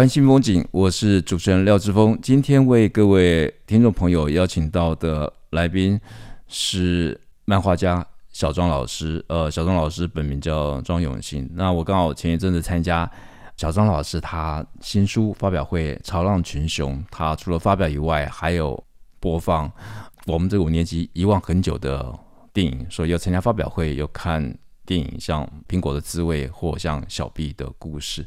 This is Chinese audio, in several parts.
台湾新风景，我是主持人廖志峰。今天为各位听众朋友邀请到的来宾是漫画家小庄老师。呃，小庄老师本名叫庄永信。那我刚好前一阵子参加。小庄老师他新书发表会《潮浪群雄》，他除了发表以外，还有播放我们这个五年级遗忘很久的电影，所以要参加发表会，有看电影，像《苹果的滋味》或像《小毕的故事》。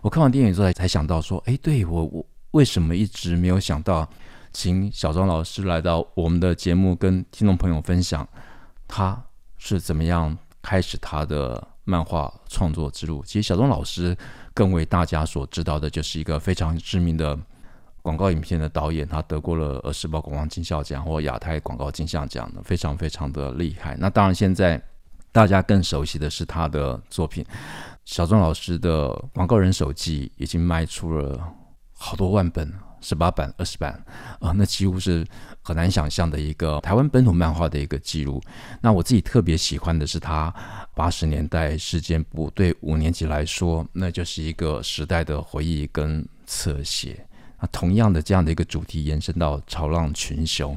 我看完电影之后，才想到说，哎，对我我为什么一直没有想到请小庄老师来到我们的节目，跟听众朋友分享他是怎么样开始他的漫画创作之路？其实小庄老师。更为大家所知道的，就是一个非常知名的广告影片的导演，他得过了儿时报广告金像奖或亚太广告金像奖的，非常非常的厉害。那当然，现在大家更熟悉的是他的作品，小庄老师的《广告人手记》已经卖出了好多万本。十八版、二十版，啊、那几乎是很难想象的一个台湾本土漫画的一个记录。那我自己特别喜欢的是他八十年代事件簿，对五年级来说，那就是一个时代的回忆跟侧写。那同样的这样的一个主题延伸到《潮浪群雄》，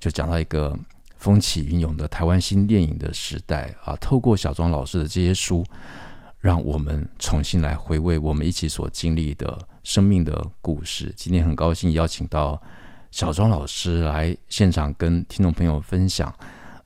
就讲到一个风起云涌的台湾新电影的时代啊。透过小庄老师的这些书，让我们重新来回味我们一起所经历的。生命的故事。今天很高兴邀请到小庄老师来现场，跟听众朋友分享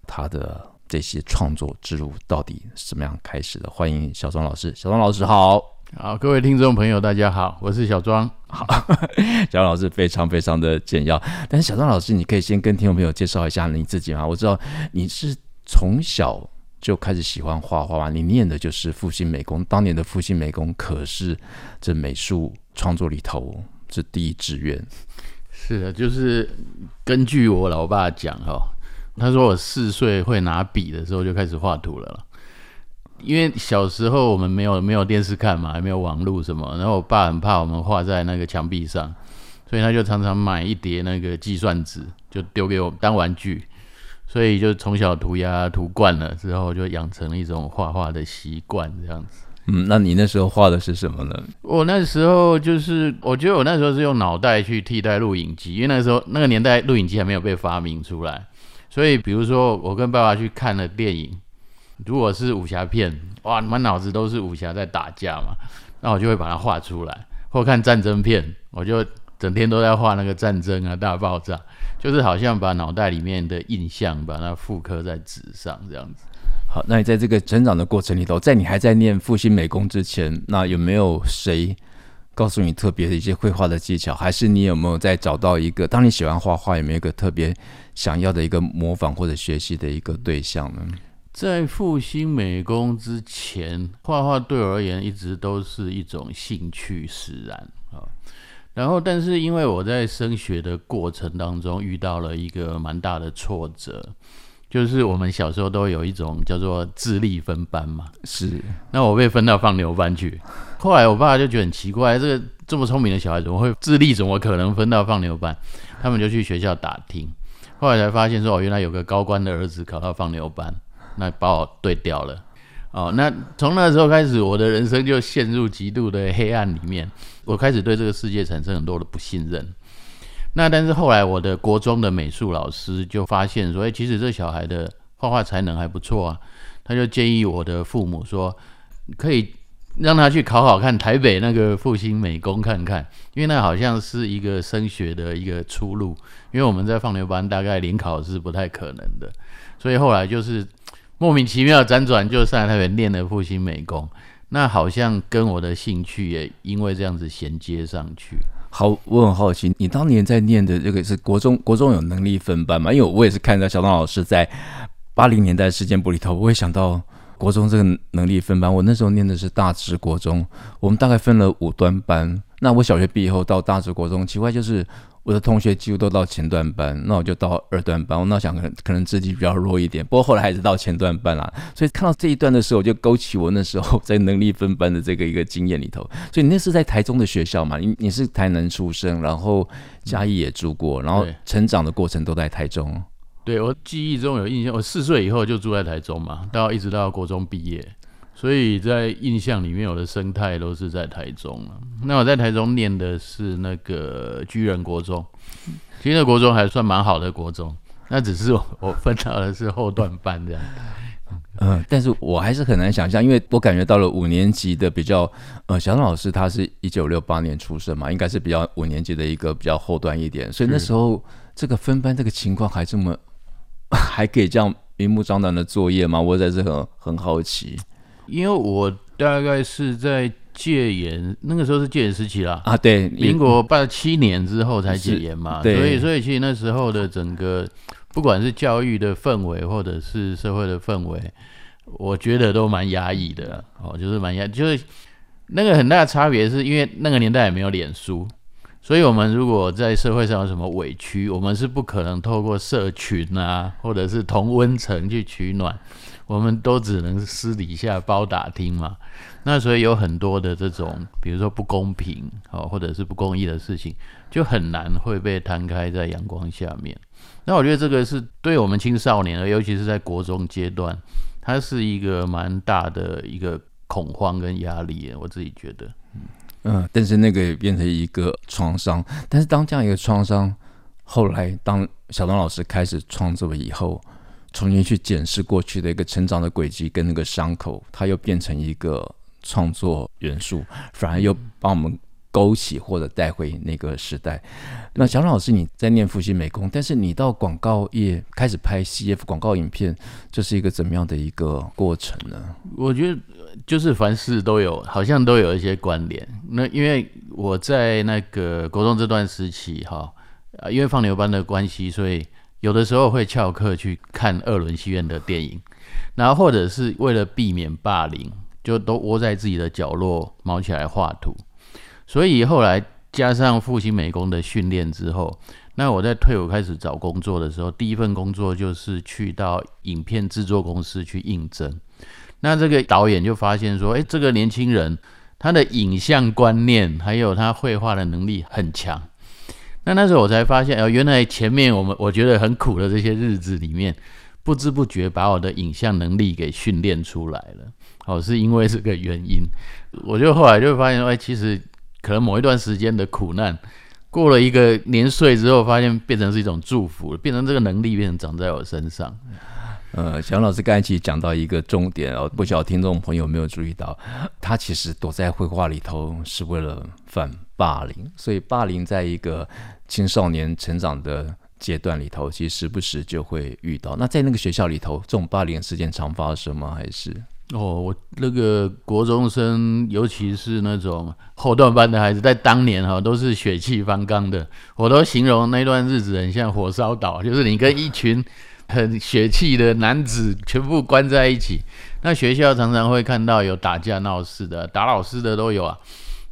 他的这些创作之路到底是怎么样开始的。欢迎小庄老师，小庄老师好，好，各位听众朋友大家好，我是小庄。好，小庄老师非常非常的简要，但是小庄老师，你可以先跟听众朋友介绍一下你自己吗？我知道你是从小。就开始喜欢画画嘛？你念的就是复兴美工，当年的复兴美工可是这美术创作里头是第一志愿。是的，就是根据我老爸讲哈，他说我四岁会拿笔的时候就开始画图了。因为小时候我们没有没有电视看嘛，也没有网络什么，然后我爸很怕我们画在那个墙壁上，所以他就常常买一叠那个计算纸，就丢给我当玩具。所以就从小涂鸦涂惯了之后，就养成了一种画画的习惯，这样子。嗯，那你那时候画的是什么呢？我那时候就是，我觉得我那时候是用脑袋去替代录影机，因为那时候那个年代录影机还没有被发明出来，所以比如说我跟爸爸去看了电影，如果是武侠片，哇，满脑子都是武侠在打架嘛，那我就会把它画出来；或看战争片，我就整天都在画那个战争啊、大爆炸。就是好像把脑袋里面的印象把它复刻在纸上这样子。好，那你在这个成长的过程里头，在你还在念复兴美工之前，那有没有谁告诉你特别的一些绘画的技巧？还是你有没有在找到一个，当你喜欢画画，有没有一个特别想要的一个模仿或者学习的一个对象呢？在复兴美工之前，画画对我而言一直都是一种兴趣使然啊。然后，但是因为我在升学的过程当中遇到了一个蛮大的挫折，就是我们小时候都有一种叫做智力分班嘛。是。那我被分到放牛班去。后来我爸就觉得很奇怪，这个这么聪明的小孩怎么会智力怎么可能分到放牛班？他们就去学校打听，后来才发现说哦，原来有个高官的儿子考到放牛班，那把我对掉了。哦，那从那时候开始，我的人生就陷入极度的黑暗里面。我开始对这个世界产生很多的不信任。那但是后来，我的国中的美术老师就发现说，哎，其实这小孩的画画才能还不错啊。他就建议我的父母说，可以让他去考考看台北那个复兴美工看看，因为那好像是一个升学的一个出路。因为我们在放牛班大概联考是不太可能的，所以后来就是。莫名其妙辗转就上台北念了复兴美工，那好像跟我的兴趣也因为这样子衔接上去。好，我很好奇，你当年在念的这个是国中，国中有能力分班吗？因为我也是看到小张老师在八零年代事件簿里头，我会想到国中这个能力分班，我那时候念的是大直国中，我们大概分了五段班。那我小学毕业后到大直国中，奇怪就是我的同学几乎都到前段班，那我就到二段班。我那想可能可能自己比较弱一点，不过后来还是到前段班啦。所以看到这一段的时候，我就勾起我那时候在能力分班的这个一个经验里头。所以你那是在台中的学校嘛？你你是台南出生，然后嘉义也住过，然后成长的过程都在台中。对，我记忆中有印象，我四岁以后就住在台中嘛，到一直到国中毕业，所以在印象里面，我的生态都是在台中了。那我在台中念的是那个居仁国中，其实国中还算蛮好的国中，那只是我，我分到的是后段班这样。嗯，但是我还是很难想象，因为我感觉到了五年级的比较，呃，小张老师他是一九六八年出生嘛，应该是比较五年级的一个比较后段一点，所以那时候这个分班这个情况还这么。还可以这样明目张胆的作业吗？我在这很很好奇，因为我大概是在戒严那个时候是戒严时期啦啊，对，民国八七年之后才戒严嘛，对，所以所以其实那时候的整个不管是教育的氛围或者是社会的氛围，我觉得都蛮压抑的哦，就是蛮压，就是那个很大的差别是因为那个年代也没有脸书。所以，我们如果在社会上有什么委屈，我们是不可能透过社群啊，或者是同温层去取暖，我们都只能私底下包打听嘛。那所以有很多的这种，比如说不公平哦，或者是不公义的事情，就很难会被摊开在阳光下面。那我觉得这个是对我们青少年，尤其是在国中阶段，它是一个蛮大的一个恐慌跟压力。我自己觉得，嗯。嗯，但是那个也变成一个创伤。但是当这样一个创伤，后来当小东老师开始创作以后，重新去检视过去的一个成长的轨迹跟那个伤口，它又变成一个创作元素，反而又帮我们。勾起或者带回那个时代。那小庄老师，你在念复兴美工，但是你到广告业开始拍 CF 广告影片，这是一个怎么样的一个过程呢？我觉得就是凡事都有，好像都有一些关联。那因为我在那个国中这段时期，哈，啊，因为放牛班的关系，所以有的时候会翘课去看二轮戏院的电影，然后或者是为了避免霸凌，就都窝在自己的角落，卯起来画图。所以后来加上复兴美工的训练之后，那我在退伍开始找工作的时候，第一份工作就是去到影片制作公司去应征。那这个导演就发现说，诶，这个年轻人他的影像观念还有他绘画的能力很强。那那时候我才发现，哦，原来前面我们我觉得很苦的这些日子里面，不知不觉把我的影像能力给训练出来了。哦，是因为这个原因，我就后来就发现说，诶，其实。可能某一段时间的苦难，过了一个年岁之后，发现变成是一种祝福，变成这个能力变成长在我身上。呃，小杨老师刚才其实讲到一个重点哦，不晓得听众朋友有没有注意到，他其实躲在绘画里头是为了反霸凌，所以霸凌在一个青少年成长的阶段里头，其实时不时就会遇到。那在那个学校里头，这种霸凌事件常发生吗？还是？哦，我那个国中生，尤其是那种后段班的孩子，在当年哈都是血气方刚的，我都形容那段日子很像火烧岛，就是你跟一群很 血气的男子全部关在一起。那学校常常会看到有打架闹事的，打老师的都有啊。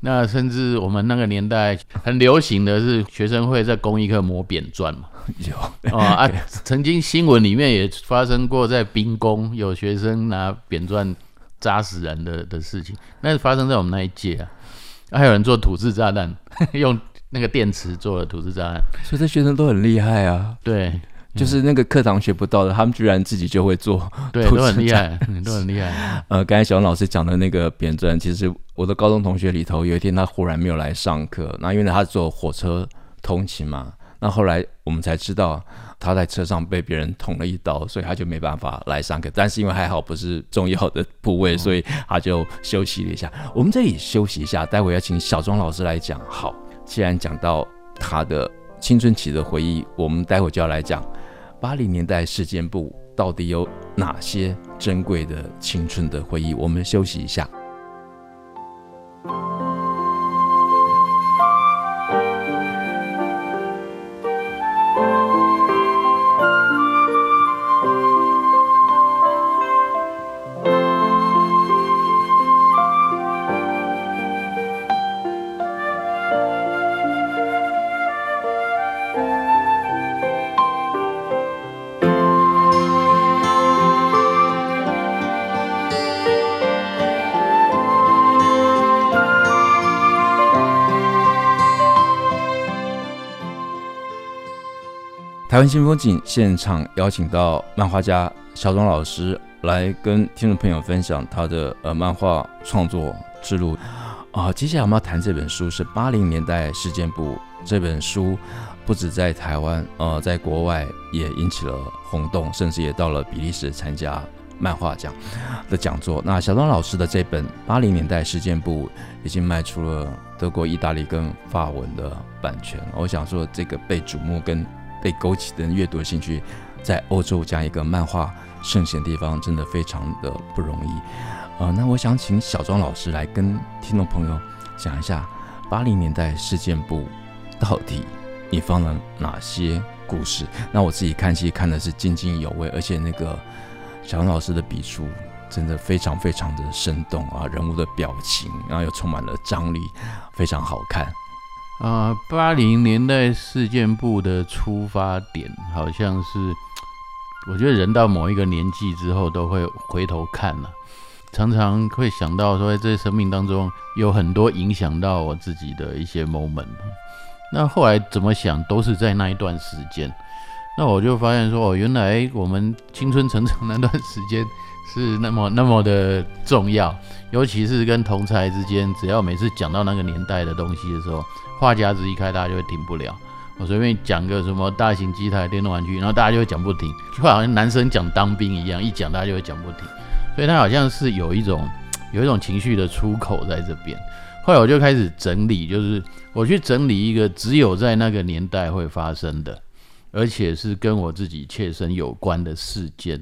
那甚至我们那个年代很流行的是学生会在公益课磨扁钻嘛。有哦啊，曾经新闻里面也发生过，在兵工有学生拿扁钻扎死人的的事情，那是发生在我们那一届啊，啊。还有人做土制炸弹，用那个电池做的土制炸弹，所以这学生都很厉害啊。对，就是那个课堂学不到的，他们居然自己就会做 对，都很厉害，都很厉害。呃，刚才小庄老师讲的那个扁钻，其实我的高中同学里头，有一天他忽然没有来上课，那因为他坐火车通勤嘛。那后来我们才知道他在车上被别人捅了一刀，所以他就没办法来上课。但是因为还好不是重要的部位，所以他就休息了一下。我们这里休息一下，待会要请小庄老师来讲。好，既然讲到他的青春期的回忆，我们待会就要来讲八零年代事件簿到底有哪些珍贵的青春的回忆。我们休息一下。台湾新风景现场邀请到漫画家小庄老师来跟听众朋友分享他的呃漫画创作之路啊。接下来我们要谈这本书是八零年代事件簿这本书，不止在台湾，呃，在国外也引起了轰动，甚至也到了比利时参加漫画奖的讲座。那小庄老师的这本八零年代事件簿已经卖出了德国、意大利跟法文的版权。我想说，这个被瞩目跟被勾起的阅读兴趣，在欧洲这样一个漫画盛行的地方，真的非常的不容易。呃，那我想请小庄老师来跟听众朋友讲一下八零年代事件簿到底你放了哪些故事？那我自己看戏看的是津津有味，而且那个小庄老师的笔触真的非常非常的生动啊，人物的表情，然后又充满了张力，非常好看。啊，八零年代事件簿的出发点，好像是我觉得人到某一个年纪之后，都会回头看了，常常会想到说，在生命当中有很多影响到我自己的一些 moment。那后来怎么想，都是在那一段时间。那我就发现说，哦，原来我们青春成长那段时间是那么那么的重要，尤其是跟同才之间，只要每次讲到那个年代的东西的时候。话匣子一开，大家就会停不了。我随便讲个什么大型机台、电动玩具，然后大家就会讲不停，就好像男生讲当兵一样，一讲大家就会讲不停。所以他好像是有一种有一种情绪的出口在这边。后来我就开始整理，就是我去整理一个只有在那个年代会发生的，而且是跟我自己切身有关的事件。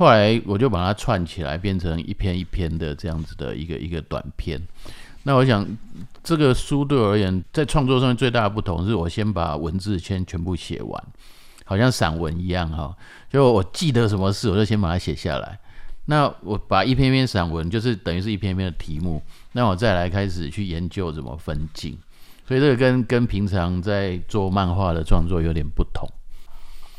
后来我就把它串起来，变成一篇一篇的这样子的一个一个短篇。那我想，这个书对我而言，在创作上面最大的不同是我先把文字先全部写完，好像散文一样哈。就我记得什么事，我就先把它写下来。那我把一篇篇散文，就是等于是一篇篇的题目，那我再来开始去研究怎么分镜。所以这个跟跟平常在做漫画的创作有点不同。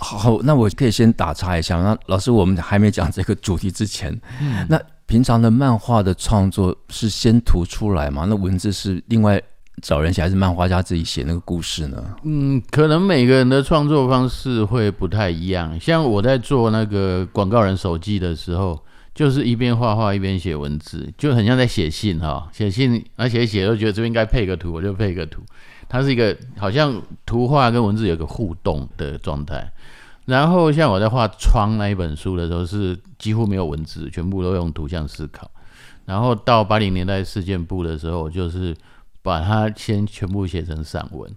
好，那我可以先打岔一下。那老师，我们还没讲这个主题之前，嗯、那。平常的漫画的创作是先图出来吗？那文字是另外找人写，还是漫画家自己写那个故事呢？嗯，可能每个人的创作方式会不太一样。像我在做那个广告人手记的时候，就是一边画画一边写文字，就很像在写信哈。写信，而且写都觉得这边应该配个图，我就配个图。它是一个好像图画跟文字有个互动的状态。然后像我在画《窗》那一本书的时候，是几乎没有文字，全部都用图像思考。然后到八零年代事件簿的时候，就是把它先全部写成散文。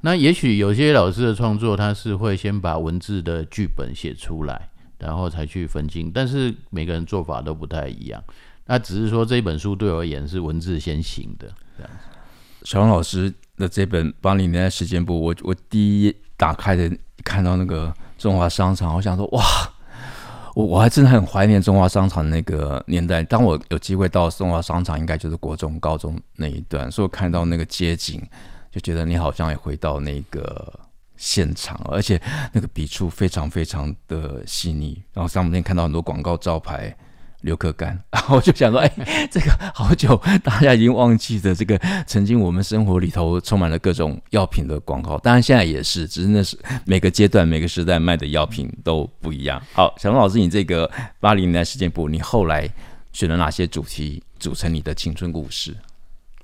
那也许有些老师的创作，他是会先把文字的剧本写出来，然后才去分镜。但是每个人做法都不太一样。那只是说这一本书对我而言是文字先行的这样子。小王老师的这本八零年代时间簿，我我第一打开的看到那个。中华商场，我想说，哇，我我还真的很怀念中华商场那个年代。当我有机会到中华商场，应该就是国中、高中那一段，所以我看到那个街景，就觉得你好像也回到那个现场，而且那个笔触非常非常的细腻。然后上面看到很多广告招牌。刘克干，然后我就想说，哎，这个好久大家已经忘记的这个曾经我们生活里头充满了各种药品的广告，当然现在也是，只是那是每个阶段、每个时代卖的药品都不一样。好，小庄老师，你这个八零年代事件簿，你后来选了哪些主题组成你的青春故事？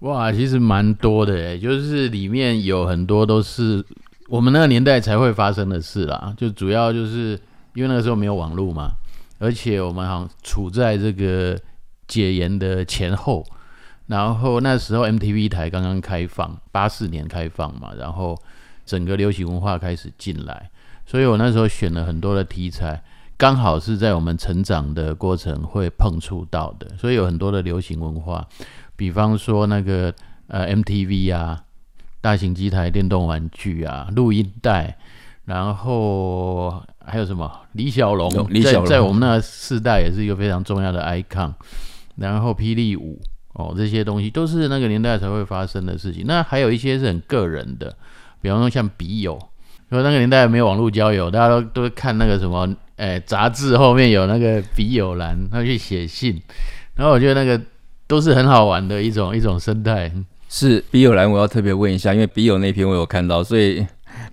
哇，其实蛮多的诶，就是里面有很多都是我们那个年代才会发生的事啦，就主要就是因为那个时候没有网络嘛。而且我们好像处在这个解严的前后，然后那时候 MTV 台刚刚开放，八四年开放嘛，然后整个流行文化开始进来，所以我那时候选了很多的题材，刚好是在我们成长的过程会碰触到的，所以有很多的流行文化，比方说那个呃 MTV 啊，大型机台电动玩具啊，录音带，然后。还有什么李小龙，在在我们那个世代也是一个非常重要的 icon。然后霹雳舞哦，这些东西都是那个年代才会发生的事情。那还有一些是很个人的，比方说像笔友，因为那个年代没有网络交友，大家都都会看那个什么，哎，杂志后面有那个笔友栏，他去写信。然后我觉得那个都是很好玩的一种一种生态。是笔友栏，我要特别问一下，因为笔友那篇我有看到，所以。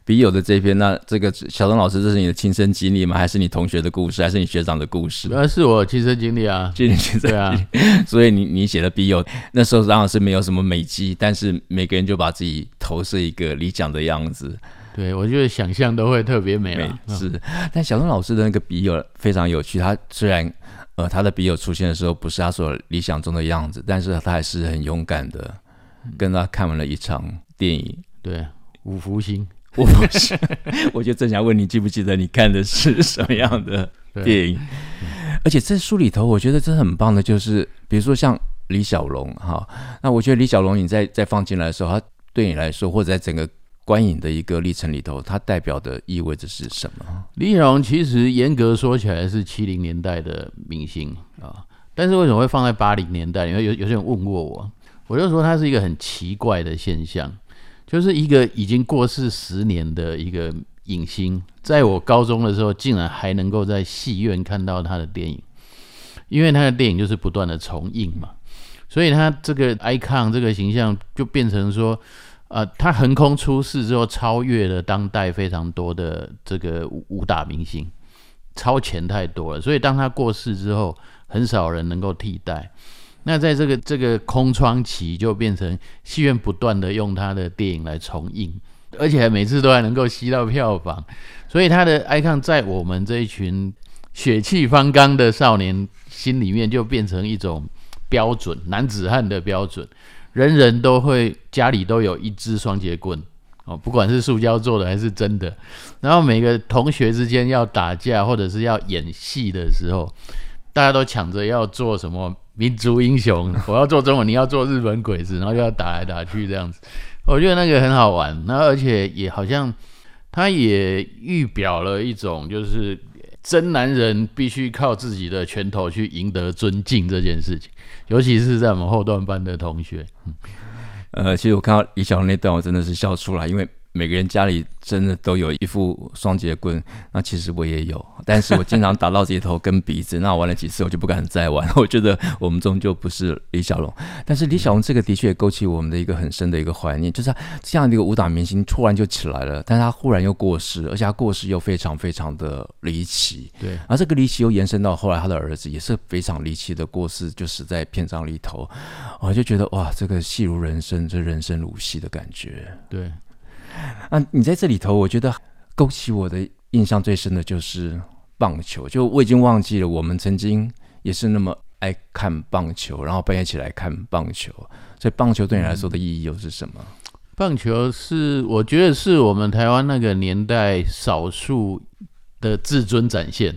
笔友的这篇，那这个小钟老师，这是你的亲身经历吗？还是你同学的故事？还是你学长的故事？那是我亲身经历啊，亲身经历。对啊，所以你你写的笔友，那时候当然是没有什么美肌，但是每个人就把自己投射一个理想的样子。对，我觉得想象都会特别美，美是，但小钟老师的那个笔友非常有趣，他虽然呃他的笔友出现的时候不是他所理想中的样子，但是他还是很勇敢的跟他看完了一场电影。对，五福星。我不是，我就正想问你，记不记得你看的是什么样的 电影？而且这书里头，我觉得真的很棒的，就是比如说像李小龙哈，那我觉得李小龙你在在放进来的时候，他对你来说，或者在整个观影的一个历程里头，它代表的意味着是什么？李小龙其实严格说起来是七零年代的明星啊，但是为什么会放在八零年代？因为有有些人问过我，我就说他是一个很奇怪的现象。就是一个已经过世十年的一个影星，在我高中的时候，竟然还能够在戏院看到他的电影，因为他的电影就是不断的重映嘛，所以他这个 icon 这个形象就变成说，呃，他横空出世之后，超越了当代非常多的这个武打明星，超前太多了，所以当他过世之后，很少人能够替代。那在这个这个空窗期，就变成戏院不断的用他的电影来重映，而且每次都还能够吸到票房，所以他的 icon 在我们这一群血气方刚的少年心里面，就变成一种标准，男子汉的标准，人人都会家里都有一支双节棍哦，不管是塑胶做的还是真的，然后每个同学之间要打架或者是要演戏的时候，大家都抢着要做什么？民族英雄，我要做中文，你要做日本鬼子，然后又要打来打去这样子。我觉得那个很好玩，那而且也好像，他也预表了一种就是真男人必须靠自己的拳头去赢得尊敬这件事情，尤其是在我们后段班的同学。嗯，呃，其实我看到李小龙那段，我真的是笑出来，因为。每个人家里真的都有一副双节棍，那其实我也有，但是我经常打到自己头跟鼻子，那我玩了几次我就不敢再玩。我觉得我们终究不是李小龙，但是李小龙这个的确也勾起我们的一个很深的一个怀念，就是他这样的一个武打明星突然就起来了，但是他忽然又过世，而且他过世又非常非常的离奇。对，而这个离奇又延伸到后来他的儿子也是非常离奇的过世，就死在片场里头，我就觉得哇，这个戏如人生，这人生如戏的感觉。对。啊，你在这里头，我觉得勾起我的印象最深的就是棒球。就我已经忘记了，我们曾经也是那么爱看棒球，然后半夜起来看棒球。所以，棒球对你来说的意义又是什么？嗯，棒球是我觉得是我们台湾那个年代少数的自尊展现。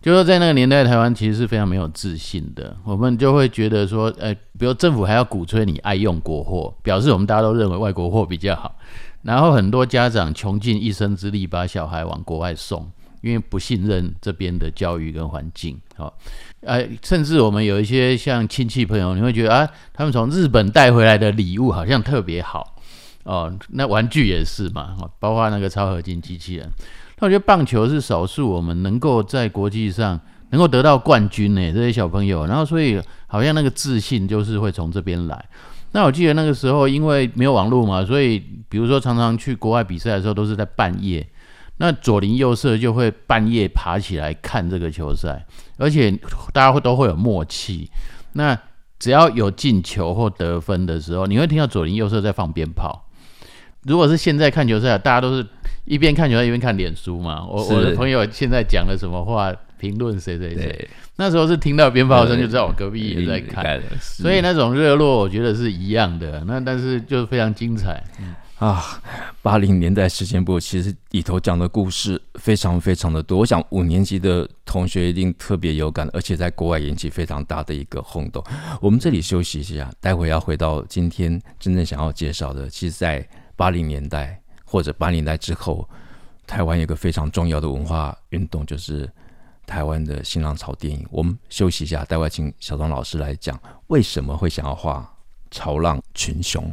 就说在那个年代，台湾其实是非常没有自信的。我们就会觉得说，呃，比如政府还要鼓吹你爱用国货，表示我们大家都认为外国货比较好。然后很多家长穷尽一生之力把小孩往国外送，因为不信任这边的教育跟环境。好，呃，甚至我们有一些像亲戚朋友，你会觉得啊，他们从日本带回来的礼物好像特别好哦。那玩具也是嘛，包括那个超合金机器人。那我觉得棒球是少数我们能够在国际上能够得到冠军呢，这些小朋友。然后所以好像那个自信就是会从这边来。那我记得那个时候，因为没有网络嘛，所以比如说常常去国外比赛的时候，都是在半夜。那左邻右舍就会半夜爬起来看这个球赛，而且大家会都会有默契。那只要有进球或得分的时候，你会听到左邻右舍在放鞭炮。如果是现在看球赛，大家都是一边看球赛一边看脸书嘛。我我的朋友现在讲了什么话，评论谁谁谁。那时候是听到鞭炮声就知道我隔壁也在看，所以那种热络我觉得是一样的。那但是就非常精彩。嗯啊，八零年代时间部其实里头讲的故事非常非常的多。我想五年级的同学一定特别有感，而且在国外引起非常大的一个轰动。我们这里休息一下，待会要回到今天真正想要介绍的。其实，在八零年代或者八零年代之后，台湾有个非常重要的文化运动，就是。台湾的新浪潮电影，我们休息一下，待会请小庄老师来讲为什么会想要画潮浪群雄。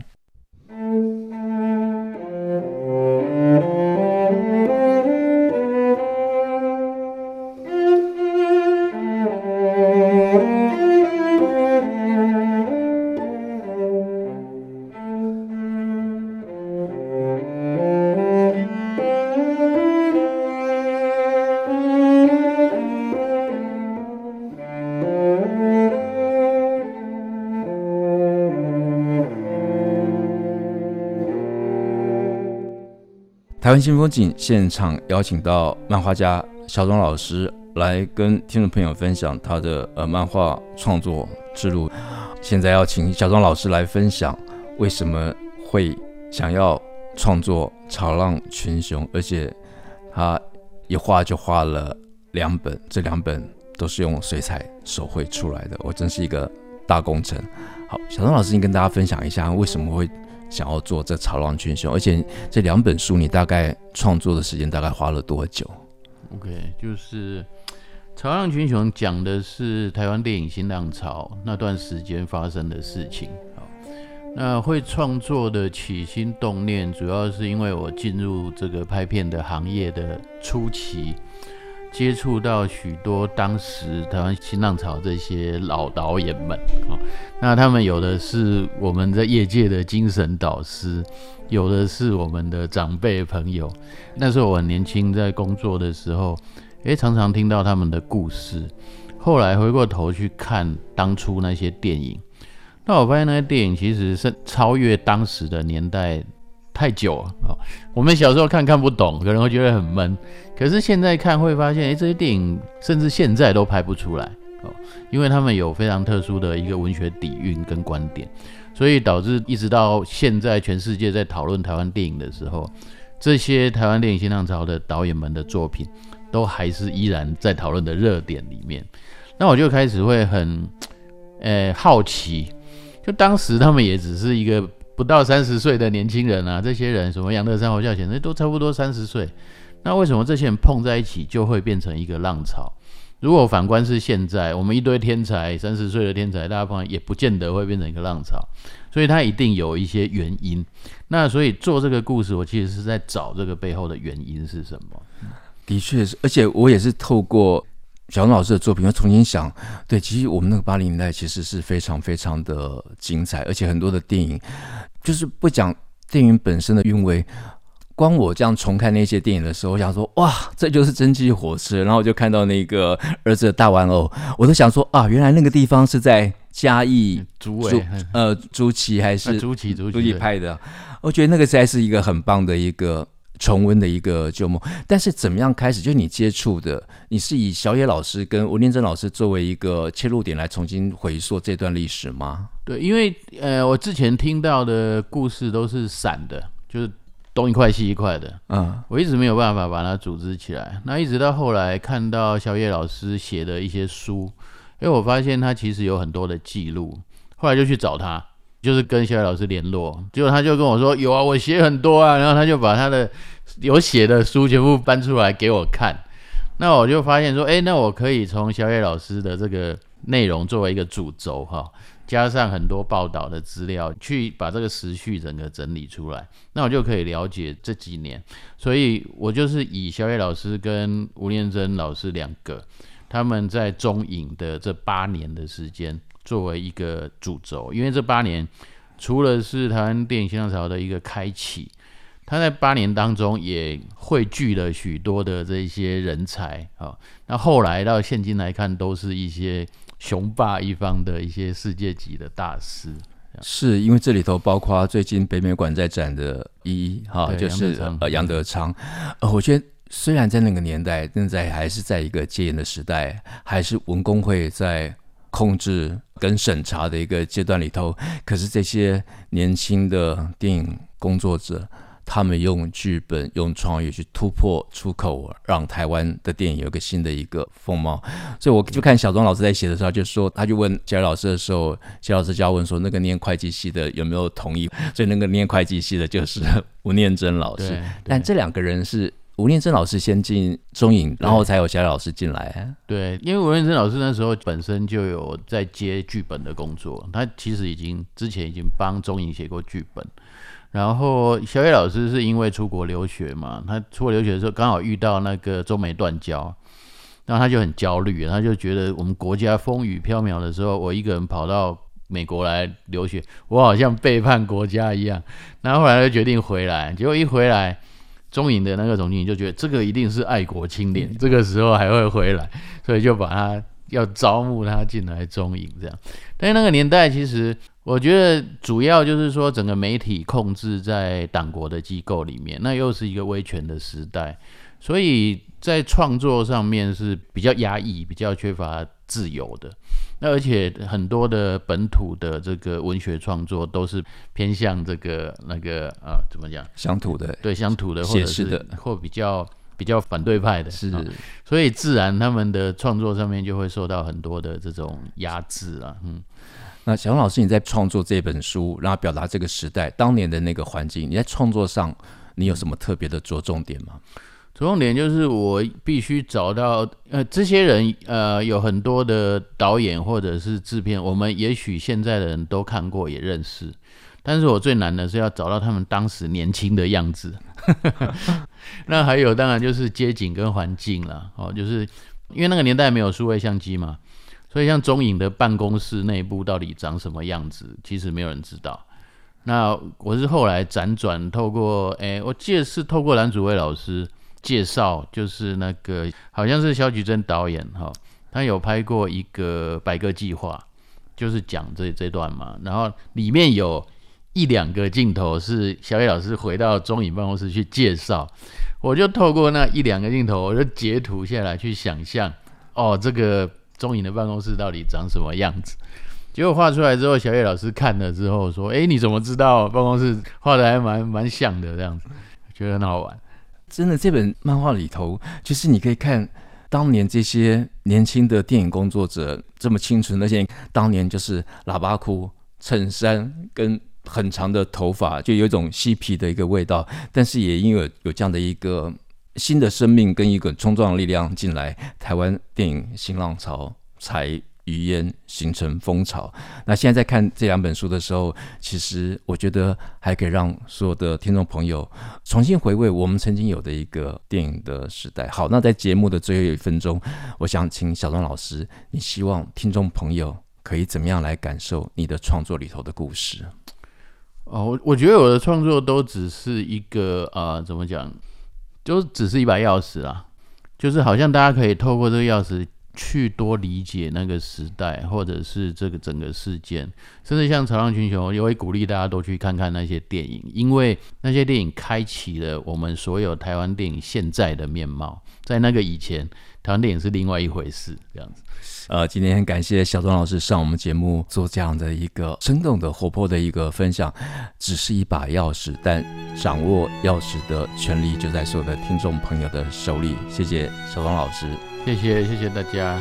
台湾新风景现场邀请到漫画家小庄老师来跟听众朋友分享他的呃漫画创作之路。现在要请小庄老师来分享为什么会想要创作《潮浪群雄》，而且他一画就画了两本，这两本都是用水彩手绘出来的，我真是一个大工程。好，小庄老师，你跟大家分享一下为什么会想要做这《潮浪群雄》，而且这两本书你大概创作的时间大概花了多久？OK，就是。《潮浪群雄》讲的是台湾电影新浪潮那段时间发生的事情。好，那会创作的起心动念，主要是因为我进入这个拍片的行业的初期，接触到许多当时台湾新浪潮这些老导演们。好，那他们有的是我们在业界的精神导师，有的是我们的长辈朋友。那时候我很年轻，在工作的时候。诶，常常听到他们的故事，后来回过头去看当初那些电影，那我发现那些电影其实是超越当时的年代太久了啊。我们小时候看看不懂，可能会觉得很闷，可是现在看会发现，诶，这些电影甚至现在都拍不出来哦，因为他们有非常特殊的一个文学底蕴跟观点，所以导致一直到现在全世界在讨论台湾电影的时候，这些台湾电影新浪潮的导演们的作品。都还是依然在讨论的热点里面，那我就开始会很，呃，好奇，就当时他们也只是一个不到三十岁的年轻人啊，这些人什么杨德山、侯孝贤，那都差不多三十岁，那为什么这些人碰在一起就会变成一个浪潮？如果反观是现在，我们一堆天才，三十岁的天才，大家碰也不见得会变成一个浪潮，所以它一定有一些原因。那所以做这个故事，我其实是在找这个背后的原因是什么。的确是，而且我也是透过小庄老师的作品，要重新想，对，其实我们那个八零年代其实是非常非常的精彩，而且很多的电影，就是不讲电影本身的韵味，光我这样重看那些电影的时候，我想说，哇，这就是蒸汽火车，然后我就看到那个儿子的大玩偶，我都想说啊，原来那个地方是在嘉义竹尾，呃，竹崎还是竹崎竹崎拍的，我觉得那个实在是一个很棒的一个。重温的一个旧梦，但是怎么样开始？就你接触的，你是以小野老师跟吴念真老师作为一个切入点来重新回溯这段历史吗？对，因为呃，我之前听到的故事都是散的，就是东一块西一块的，嗯，我一直没有办法把它组织起来。那一直到后来看到小野老师写的一些书，因为我发现他其实有很多的记录，后来就去找他。就是跟小野老师联络，结果他就跟我说有啊，我写很多啊，然后他就把他的有写的书全部搬出来给我看，那我就发现说，哎，那我可以从小野老师的这个内容作为一个主轴哈，加上很多报道的资料，去把这个时序整个整理出来，那我就可以了解这几年，所以我就是以小野老师跟吴念真老师两个，他们在中影的这八年的时间。作为一个主轴，因为这八年除了是台湾电影新浪潮的一个开启，他在八年当中也汇聚了许多的这些人才啊。那后来到现今来看，都是一些雄霸一方的一些世界级的大师。是因为这里头包括最近北美馆在展的一哈，就是呃杨德昌。呃，我觉得虽然在那个年代，现在还是在一个戒严的时代，还是文工会在。控制跟审查的一个阶段里头，可是这些年轻的电影工作者，他们用剧本、用创意去突破出口，让台湾的电影有一个新的一个风貌。所以我就看小庄老师在写的时候，就说他就问小野老师的时候，谢老师就要问说，那个念会计系的有没有同意？所以那个念会计系的就是 吴念真老师。但这两个人是。吴念真老师先进中影，然后才有小野老师进来。对，因为吴念真老师那时候本身就有在接剧本的工作，他其实已经之前已经帮中影写过剧本。然后小野老师是因为出国留学嘛，他出国留学的时候刚好遇到那个中美断交，然后他就很焦虑，他就觉得我们国家风雨飘渺的时候，我一个人跑到美国来留学，我好像背叛国家一样。然后后来就决定回来，结果一回来。中影的那个总经理就觉得这个一定是爱国青年，这个时候还会回来，所以就把他要招募他进来中影这样。但是那个年代，其实我觉得主要就是说，整个媒体控制在党国的机构里面，那又是一个威权的时代，所以在创作上面是比较压抑、比较缺乏自由的。那而且很多的本土的这个文学创作都是偏向这个那个啊，怎么讲？乡土的，对，乡土的，或者是或比较比较反对派的，是，所以自然他们的创作上面就会受到很多的这种压制啊，嗯。那小钟老师，你在创作这本书，然后表达这个时代当年的那个环境，你在创作上，你有什么特别的着重点吗？着重点就是我必须找到，呃，这些人，呃，有很多的导演或者是制片，我们也许现在的人都看过也认识，但是我最难的是要找到他们当时年轻的样子。那还有，当然就是街景跟环境了，哦，就是因为那个年代没有数位相机嘛。所以，像中影的办公室内部到底长什么样子，其实没有人知道。那我是后来辗转透过，哎、欸，我记得是透过蓝祖蔚老师介绍，就是那个好像是萧菊珍导演哈，他有拍过一个《白鸽计划》，就是讲这这段嘛。然后里面有一两个镜头是小野老师回到中影办公室去介绍，我就透过那一两个镜头，我就截图下来去想象，哦，这个。中影的办公室到底长什么样子？结果画出来之后，小叶老师看了之后说：“哎，你怎么知道办公室画的还蛮蛮像的？这样子，觉得很好玩。真的，这本漫画里头，就是你可以看当年这些年轻的电影工作者这么清纯，而且当年就是喇叭裤、衬衫跟很长的头发，就有一种嬉皮的一个味道。但是也因为有这样的一个。”新的生命跟一个冲撞力量进来，台湾电影新浪潮才余烟形成风潮。那现在在看这两本书的时候，其实我觉得还可以让所有的听众朋友重新回味我们曾经有的一个电影的时代。好，那在节目的最后一分钟，我想请小钟老师，你希望听众朋友可以怎么样来感受你的创作里头的故事？哦，我我觉得我的创作都只是一个啊、怎么讲？就只是一把钥匙啊，就是好像大家可以透过这个钥匙去多理解那个时代，或者是这个整个事件，甚至像《潮浪群雄》，也会鼓励大家都去看看那些电影，因为那些电影开启了我们所有台湾电影现在的面貌，在那个以前，台湾电影是另外一回事，这样子。呃，今天感谢小庄老师上我们节目做这样的一个生动的、活泼的一个分享。只是一把钥匙，但掌握钥匙的权利就在所有的听众朋友的手里。谢谢小庄老师，谢谢谢谢大家。